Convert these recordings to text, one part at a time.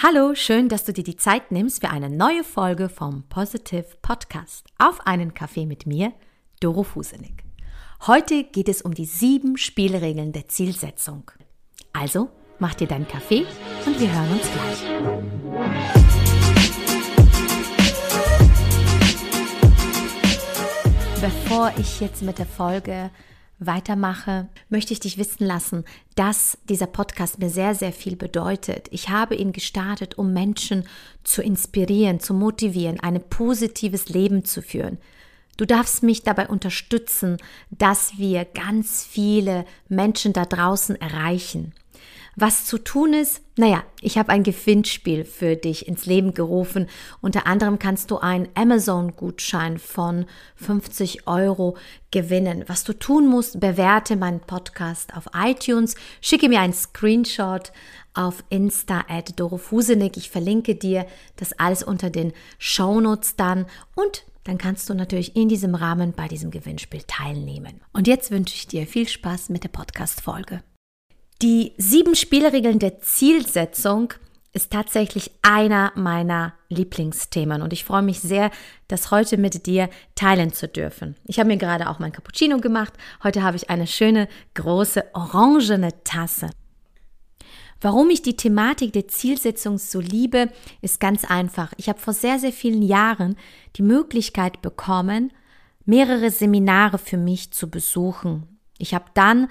Hallo, schön, dass du dir die Zeit nimmst für eine neue Folge vom Positive Podcast. Auf einen Kaffee mit mir, Doro Fusenig. Heute geht es um die sieben Spielregeln der Zielsetzung. Also, mach dir deinen Kaffee und wir hören uns gleich. Bevor ich jetzt mit der Folge weitermache, möchte ich dich wissen lassen, dass dieser Podcast mir sehr, sehr viel bedeutet. Ich habe ihn gestartet, um Menschen zu inspirieren, zu motivieren, ein positives Leben zu führen. Du darfst mich dabei unterstützen, dass wir ganz viele Menschen da draußen erreichen. Was zu tun ist, naja, ich habe ein Gewinnspiel für dich ins Leben gerufen. Unter anderem kannst du einen Amazon-Gutschein von 50 Euro gewinnen. Was du tun musst, bewerte meinen Podcast auf iTunes, schicke mir einen Screenshot auf Insta at dorofusenig. Ich verlinke dir das alles unter den Shownotes dann und dann kannst du natürlich in diesem Rahmen bei diesem Gewinnspiel teilnehmen. Und jetzt wünsche ich dir viel Spaß mit der Podcast-Folge. Die sieben Spielregeln der Zielsetzung ist tatsächlich einer meiner Lieblingsthemen und ich freue mich sehr, das heute mit dir teilen zu dürfen. Ich habe mir gerade auch mein Cappuccino gemacht. Heute habe ich eine schöne große orangene Tasse. Warum ich die Thematik der Zielsetzung so liebe, ist ganz einfach. Ich habe vor sehr, sehr vielen Jahren die Möglichkeit bekommen, mehrere Seminare für mich zu besuchen. Ich habe dann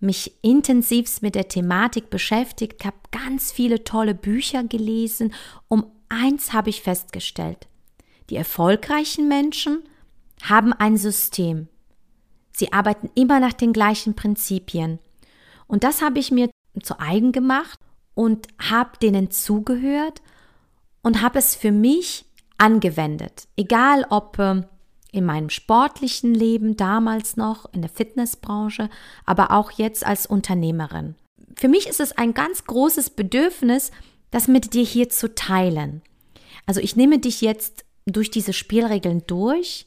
mich intensivst mit der Thematik beschäftigt, habe ganz viele tolle Bücher gelesen. Um eins habe ich festgestellt. Die erfolgreichen Menschen haben ein System. Sie arbeiten immer nach den gleichen Prinzipien. Und das habe ich mir zu eigen gemacht und habe denen zugehört und habe es für mich angewendet. Egal ob äh, in meinem sportlichen Leben damals noch, in der Fitnessbranche, aber auch jetzt als Unternehmerin. Für mich ist es ein ganz großes Bedürfnis, das mit dir hier zu teilen. Also ich nehme dich jetzt durch diese Spielregeln durch.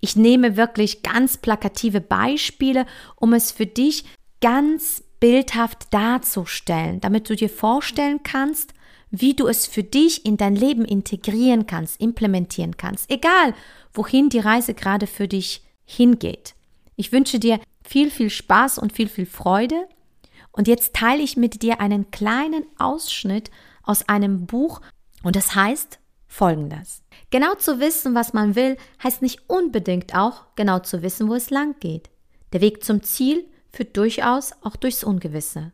Ich nehme wirklich ganz plakative Beispiele, um es für dich ganz bildhaft darzustellen, damit du dir vorstellen kannst, wie du es für dich in dein Leben integrieren kannst, implementieren kannst, egal wohin die Reise gerade für dich hingeht. Ich wünsche dir viel, viel Spaß und viel, viel Freude. Und jetzt teile ich mit dir einen kleinen Ausschnitt aus einem Buch und das heißt folgendes. Genau zu wissen, was man will, heißt nicht unbedingt auch genau zu wissen, wo es lang geht. Der Weg zum Ziel führt durchaus auch durchs Ungewisse.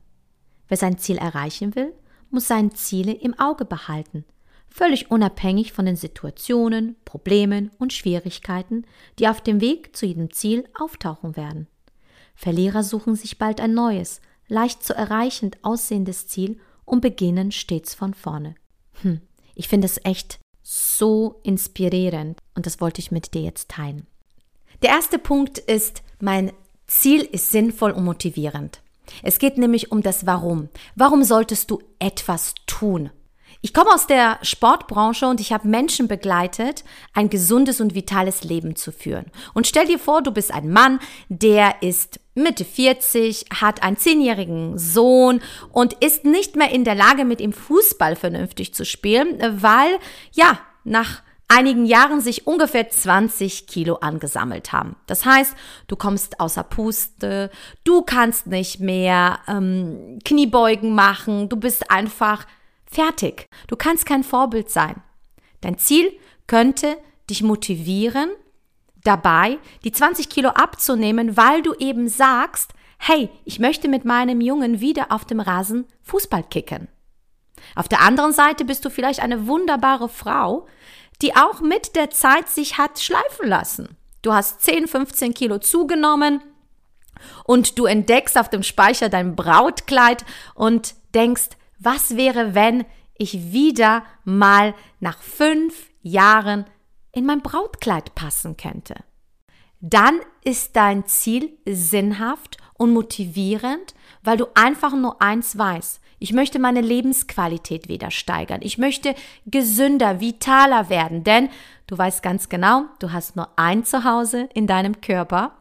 Wer sein Ziel erreichen will, muss seine Ziele im Auge behalten völlig unabhängig von den Situationen, Problemen und Schwierigkeiten, die auf dem Weg zu jedem Ziel auftauchen werden. Verlierer suchen sich bald ein neues, leicht zu erreichend aussehendes Ziel und beginnen stets von vorne. Hm, ich finde es echt so inspirierend und das wollte ich mit dir jetzt teilen. Der erste Punkt ist, mein Ziel ist sinnvoll und motivierend. Es geht nämlich um das Warum. Warum solltest du etwas tun? Ich komme aus der Sportbranche und ich habe Menschen begleitet, ein gesundes und vitales Leben zu führen. Und stell dir vor, du bist ein Mann, der ist Mitte 40, hat einen zehnjährigen Sohn und ist nicht mehr in der Lage, mit ihm Fußball vernünftig zu spielen, weil, ja, nach einigen Jahren sich ungefähr 20 Kilo angesammelt haben. Das heißt, du kommst außer Puste, du kannst nicht mehr ähm, Kniebeugen machen, du bist einfach Fertig. Du kannst kein Vorbild sein. Dein Ziel könnte dich motivieren, dabei die 20 Kilo abzunehmen, weil du eben sagst, hey, ich möchte mit meinem Jungen wieder auf dem Rasen Fußball kicken. Auf der anderen Seite bist du vielleicht eine wunderbare Frau, die auch mit der Zeit sich hat schleifen lassen. Du hast 10, 15 Kilo zugenommen und du entdeckst auf dem Speicher dein Brautkleid und denkst, was wäre, wenn ich wieder mal nach fünf Jahren in mein Brautkleid passen könnte? Dann ist dein Ziel sinnhaft und motivierend, weil du einfach nur eins weißt. Ich möchte meine Lebensqualität wieder steigern. Ich möchte gesünder, vitaler werden, denn du weißt ganz genau, du hast nur ein Zuhause in deinem Körper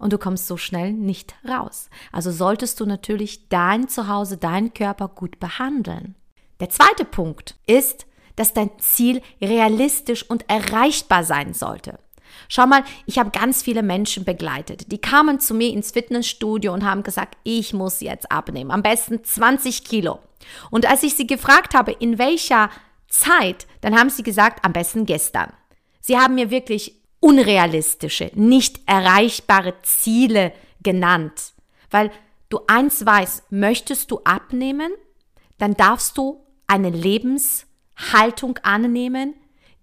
und du kommst so schnell nicht raus. Also solltest du natürlich dein Zuhause, deinen Körper gut behandeln. Der zweite Punkt ist, dass dein Ziel realistisch und erreichbar sein sollte. Schau mal, ich habe ganz viele Menschen begleitet. Die kamen zu mir ins Fitnessstudio und haben gesagt, ich muss jetzt abnehmen. Am besten 20 Kilo. Und als ich sie gefragt habe, in welcher Zeit, dann haben sie gesagt, am besten gestern. Sie haben mir wirklich unrealistische, nicht erreichbare Ziele genannt. Weil du eins weißt, möchtest du abnehmen, dann darfst du eine Lebenshaltung annehmen,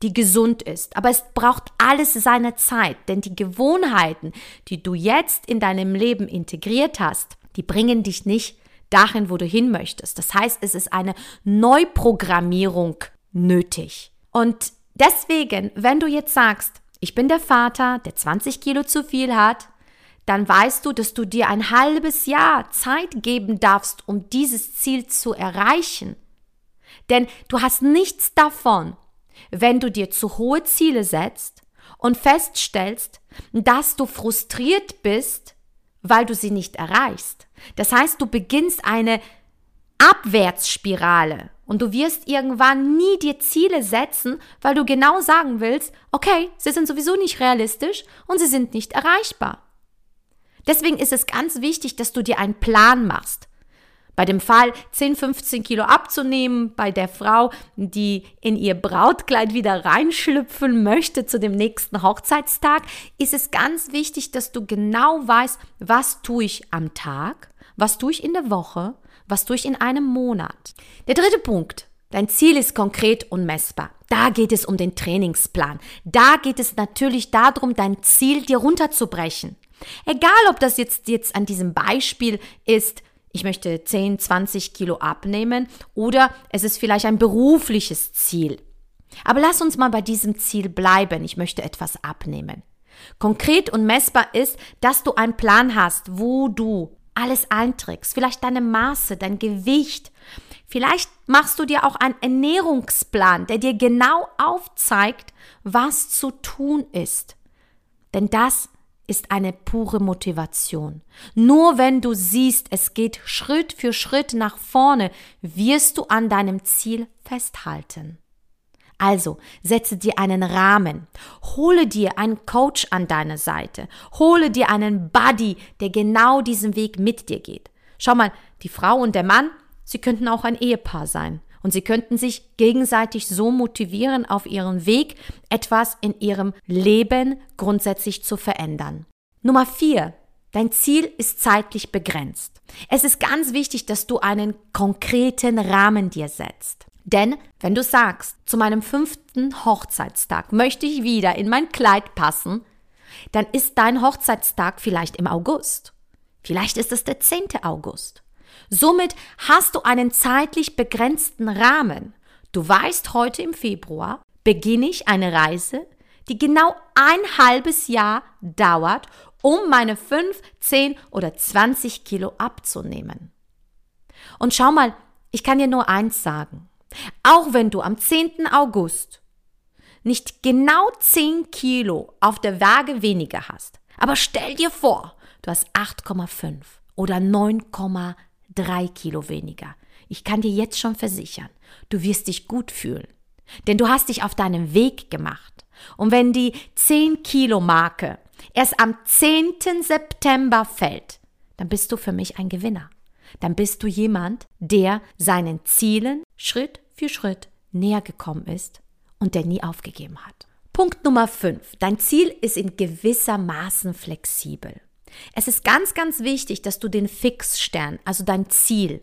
die gesund ist. Aber es braucht alles seine Zeit, denn die Gewohnheiten, die du jetzt in deinem Leben integriert hast, die bringen dich nicht dahin, wo du hin möchtest. Das heißt, es ist eine Neuprogrammierung nötig. Und deswegen, wenn du jetzt sagst, ich bin der Vater, der 20 Kilo zu viel hat, dann weißt du, dass du dir ein halbes Jahr Zeit geben darfst, um dieses Ziel zu erreichen. Denn du hast nichts davon, wenn du dir zu hohe Ziele setzt und feststellst, dass du frustriert bist, weil du sie nicht erreichst. Das heißt, du beginnst eine Abwärtsspirale und du wirst irgendwann nie dir Ziele setzen, weil du genau sagen willst, okay, sie sind sowieso nicht realistisch und sie sind nicht erreichbar. Deswegen ist es ganz wichtig, dass du dir einen Plan machst. Bei dem Fall 10, 15 Kilo abzunehmen, bei der Frau, die in ihr Brautkleid wieder reinschlüpfen möchte zu dem nächsten Hochzeitstag, ist es ganz wichtig, dass du genau weißt, was tue ich am Tag, was tue ich in der Woche, was tue ich in einem Monat. Der dritte Punkt. Dein Ziel ist konkret und messbar. Da geht es um den Trainingsplan. Da geht es natürlich darum, dein Ziel dir runterzubrechen. Egal, ob das jetzt, jetzt an diesem Beispiel ist, ich möchte 10, 20 Kilo abnehmen oder es ist vielleicht ein berufliches Ziel. Aber lass uns mal bei diesem Ziel bleiben. Ich möchte etwas abnehmen. Konkret und messbar ist, dass du einen Plan hast, wo du alles einträgst. Vielleicht deine Maße, dein Gewicht. Vielleicht machst du dir auch einen Ernährungsplan, der dir genau aufzeigt, was zu tun ist. Denn das ist eine pure Motivation. Nur wenn du siehst, es geht Schritt für Schritt nach vorne, wirst du an deinem Ziel festhalten. Also setze dir einen Rahmen, hole dir einen Coach an deine Seite, hole dir einen Buddy, der genau diesen Weg mit dir geht. Schau mal, die Frau und der Mann, sie könnten auch ein Ehepaar sein. Und sie könnten sich gegenseitig so motivieren, auf ihrem Weg etwas in ihrem Leben grundsätzlich zu verändern. Nummer vier. Dein Ziel ist zeitlich begrenzt. Es ist ganz wichtig, dass du einen konkreten Rahmen dir setzt. Denn wenn du sagst, zu meinem fünften Hochzeitstag möchte ich wieder in mein Kleid passen, dann ist dein Hochzeitstag vielleicht im August. Vielleicht ist es der 10. August. Somit hast du einen zeitlich begrenzten Rahmen. Du weißt, heute im Februar beginne ich eine Reise, die genau ein halbes Jahr dauert, um meine 5, 10 oder 20 Kilo abzunehmen. Und schau mal, ich kann dir nur eins sagen. Auch wenn du am 10. August nicht genau 10 Kilo auf der Waage weniger hast, aber stell dir vor, du hast 8,5 oder 9,5 drei Kilo weniger. Ich kann dir jetzt schon versichern, du wirst dich gut fühlen. Denn du hast dich auf deinem Weg gemacht. Und wenn die 10 Kilo Marke erst am 10. September fällt, dann bist du für mich ein Gewinner. Dann bist du jemand, der seinen Zielen Schritt für Schritt näher gekommen ist und der nie aufgegeben hat. Punkt Nummer 5. Dein Ziel ist in gewisser Maßen flexibel. Es ist ganz, ganz wichtig, dass du den Fixstern, also dein Ziel,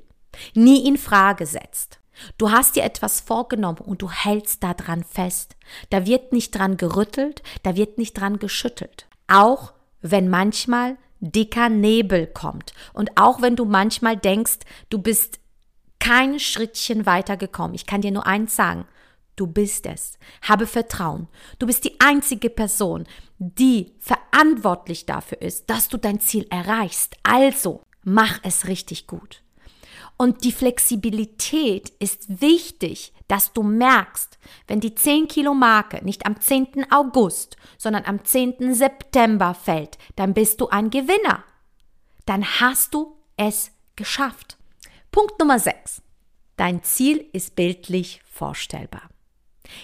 nie in Frage setzt. Du hast dir etwas vorgenommen und du hältst daran fest. Da wird nicht dran gerüttelt, da wird nicht dran geschüttelt. Auch wenn manchmal dicker Nebel kommt und auch wenn du manchmal denkst, du bist kein Schrittchen weitergekommen. Ich kann dir nur eins sagen. Du bist es. Habe Vertrauen. Du bist die einzige Person, die verantwortlich dafür ist, dass du dein Ziel erreichst. Also mach es richtig gut. Und die Flexibilität ist wichtig, dass du merkst, wenn die 10 Kilo Marke nicht am 10. August, sondern am 10. September fällt, dann bist du ein Gewinner. Dann hast du es geschafft. Punkt Nummer 6. dein Ziel ist bildlich vorstellbar.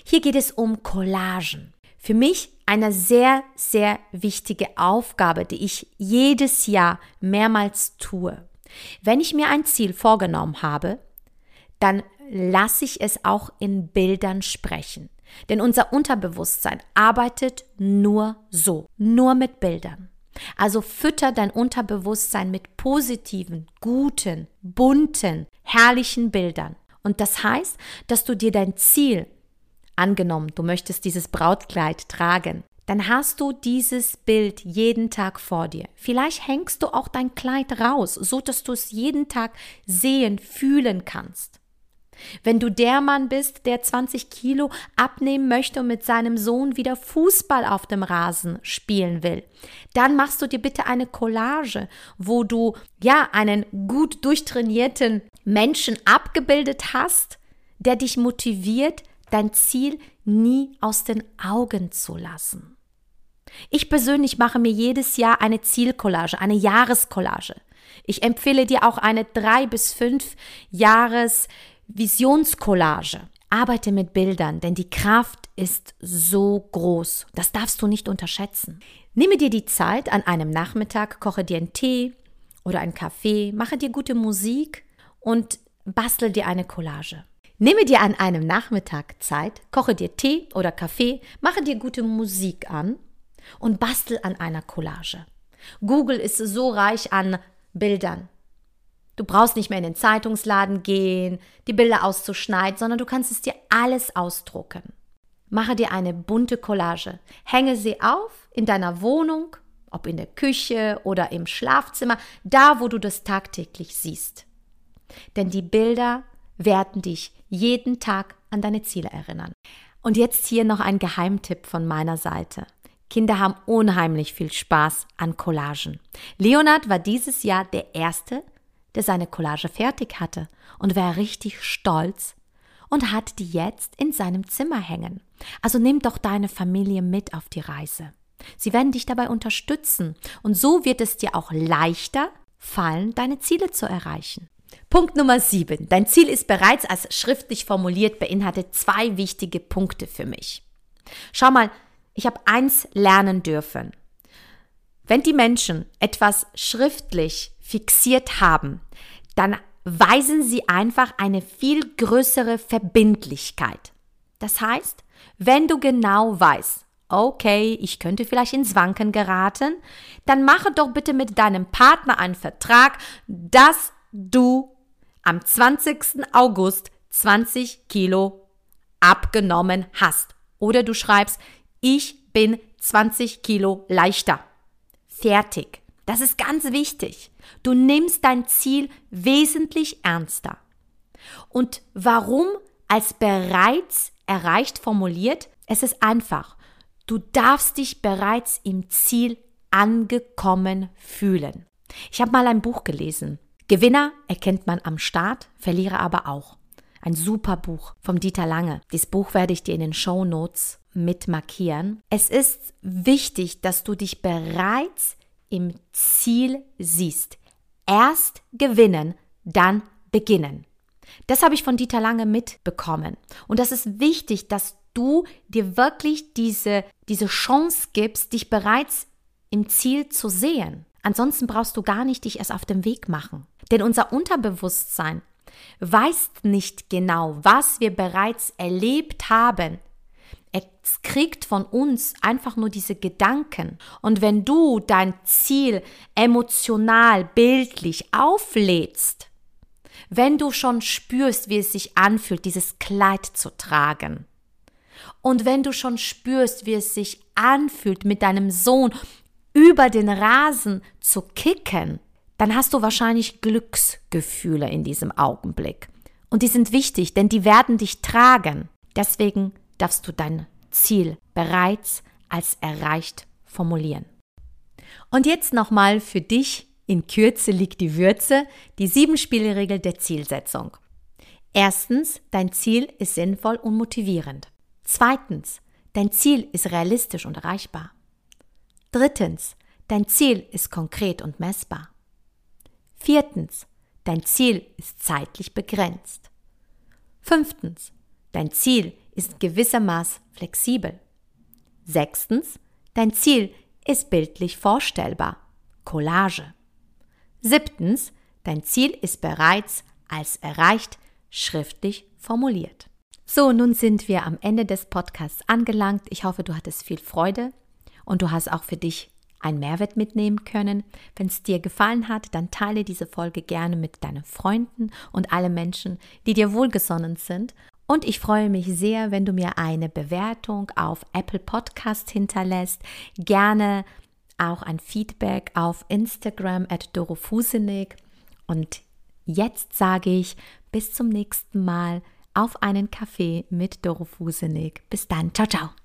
Hier geht es um Collagen. Für mich eine sehr, sehr wichtige Aufgabe, die ich jedes Jahr mehrmals tue. Wenn ich mir ein Ziel vorgenommen habe, dann lasse ich es auch in Bildern sprechen. Denn unser Unterbewusstsein arbeitet nur so, nur mit Bildern. Also fütter dein Unterbewusstsein mit positiven, guten, bunten, herrlichen Bildern. Und das heißt, dass du dir dein Ziel, angenommen, du möchtest dieses Brautkleid tragen, dann hast du dieses Bild jeden Tag vor dir. Vielleicht hängst du auch dein Kleid raus, so dass du es jeden Tag sehen, fühlen kannst. Wenn du der Mann bist, der 20 Kilo abnehmen möchte und mit seinem Sohn wieder Fußball auf dem Rasen spielen will, dann machst du dir bitte eine Collage, wo du ja einen gut durchtrainierten Menschen abgebildet hast, der dich motiviert, dein Ziel nie aus den Augen zu lassen. Ich persönlich mache mir jedes Jahr eine Zielcollage, eine Jahrescollage. Ich empfehle dir auch eine drei bis fünf Jahres Visionscollage. Arbeite mit Bildern, denn die Kraft ist so groß. Das darfst du nicht unterschätzen. Nehme dir die Zeit an einem Nachmittag, koche dir einen Tee oder einen Kaffee, mache dir gute Musik und bastel dir eine Collage. Nehme dir an einem Nachmittag Zeit, koche dir Tee oder Kaffee, mache dir gute Musik an und bastel an einer Collage. Google ist so reich an Bildern. Du brauchst nicht mehr in den Zeitungsladen gehen, die Bilder auszuschneiden, sondern du kannst es dir alles ausdrucken. Mache dir eine bunte Collage, hänge sie auf in deiner Wohnung, ob in der Küche oder im Schlafzimmer, da wo du das tagtäglich siehst. Denn die Bilder werden dich jeden Tag an deine Ziele erinnern. Und jetzt hier noch ein Geheimtipp von meiner Seite. Kinder haben unheimlich viel Spaß an Collagen. Leonard war dieses Jahr der Erste, der seine Collage fertig hatte und war richtig stolz und hat die jetzt in seinem Zimmer hängen. Also nimm doch deine Familie mit auf die Reise. Sie werden dich dabei unterstützen und so wird es dir auch leichter fallen, deine Ziele zu erreichen. Punkt Nummer 7. Dein Ziel ist bereits als schriftlich formuliert, beinhaltet zwei wichtige Punkte für mich. Schau mal, ich habe eins lernen dürfen. Wenn die Menschen etwas schriftlich fixiert haben, dann weisen sie einfach eine viel größere Verbindlichkeit. Das heißt, wenn du genau weißt, okay, ich könnte vielleicht ins Wanken geraten, dann mache doch bitte mit deinem Partner einen Vertrag, dass du am 20. August 20 Kilo abgenommen hast. Oder du schreibst, ich bin 20 Kilo leichter. Fertig. Das ist ganz wichtig. Du nimmst dein Ziel wesentlich ernster. Und warum als bereits erreicht formuliert? Es ist einfach. Du darfst dich bereits im Ziel angekommen fühlen. Ich habe mal ein Buch gelesen. Gewinner erkennt man am Start, Verlierer aber auch. Ein super Buch vom Dieter Lange. Dieses Buch werde ich dir in den Show Notes mit markieren. Es ist wichtig, dass du dich bereits im Ziel siehst. Erst gewinnen, dann beginnen. Das habe ich von Dieter Lange mitbekommen. Und das ist wichtig, dass du dir wirklich diese, diese Chance gibst, dich bereits im Ziel zu sehen. Ansonsten brauchst du gar nicht dich erst auf den Weg machen. Denn unser Unterbewusstsein weiß nicht genau, was wir bereits erlebt haben, es kriegt von uns einfach nur diese Gedanken. Und wenn du dein Ziel emotional, bildlich auflädst, wenn du schon spürst, wie es sich anfühlt, dieses Kleid zu tragen, und wenn du schon spürst, wie es sich anfühlt, mit deinem Sohn über den Rasen zu kicken, dann hast du wahrscheinlich Glücksgefühle in diesem Augenblick. Und die sind wichtig, denn die werden dich tragen. Deswegen darfst du dein Ziel bereits als erreicht formulieren. Und jetzt nochmal für dich in Kürze liegt die Würze, die sieben Spielregel der Zielsetzung. Erstens, dein Ziel ist sinnvoll und motivierend. Zweitens, dein Ziel ist realistisch und erreichbar. Drittens, dein Ziel ist konkret und messbar. Viertens, dein Ziel ist zeitlich begrenzt. Fünftens, dein Ziel ist gewissermaßen flexibel. Sechstens, dein Ziel ist bildlich vorstellbar. Collage. Siebtens, dein Ziel ist bereits als erreicht schriftlich formuliert. So, nun sind wir am Ende des Podcasts angelangt. Ich hoffe, du hattest viel Freude und du hast auch für dich einen Mehrwert mitnehmen können. Wenn es dir gefallen hat, dann teile diese Folge gerne mit deinen Freunden und alle Menschen, die dir wohlgesonnen sind. Und ich freue mich sehr, wenn du mir eine Bewertung auf Apple Podcast hinterlässt. Gerne auch ein Feedback auf Instagram at dorofusenig. Und jetzt sage ich bis zum nächsten Mal auf einen Kaffee mit Doro Fusenig. Bis dann. Ciao, ciao.